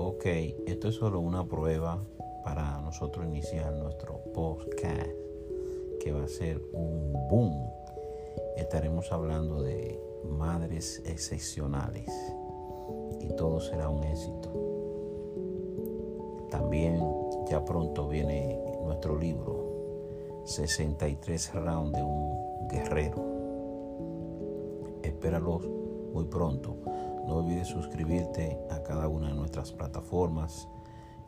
Ok, esto es solo una prueba para nosotros iniciar nuestro podcast que va a ser un boom. Estaremos hablando de madres excepcionales y todo será un éxito. También ya pronto viene nuestro libro 63 rounds de un guerrero. Espéralos muy pronto. No olvides suscribirte a cada una de nuestras plataformas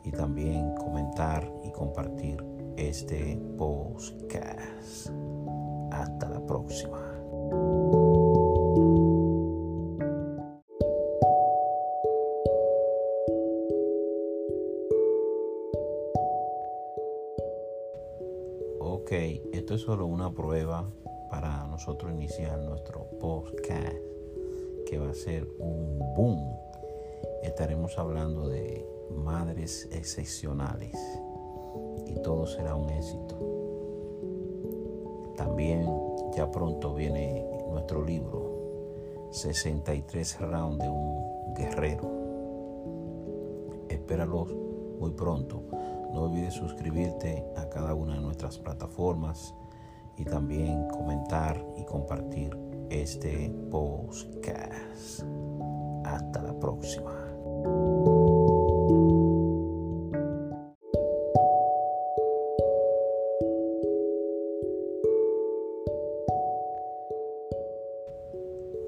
y también comentar y compartir este podcast. Hasta la próxima. Ok, esto es solo una prueba para nosotros iniciar nuestro podcast que va a ser un boom. Estaremos hablando de madres excepcionales y todo será un éxito. También ya pronto viene nuestro libro 63 rounds de un guerrero. Espéralos muy pronto. No olvides suscribirte a cada una de nuestras plataformas y también comentar y compartir este podcast. Hasta la próxima.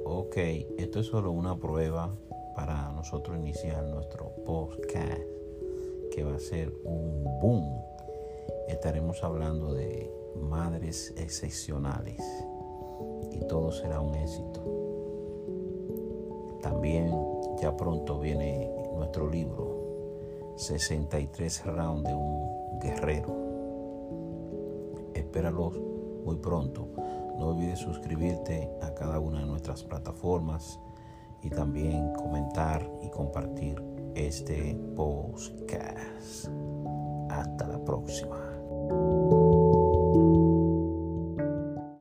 Ok, esto es solo una prueba para nosotros iniciar nuestro podcast que va a ser un boom. Estaremos hablando de madres excepcionales y todo será un éxito. También ya pronto viene 63 rounds de un guerrero. Espéralos muy pronto. No olvides suscribirte a cada una de nuestras plataformas y también comentar y compartir este podcast. Hasta la próxima.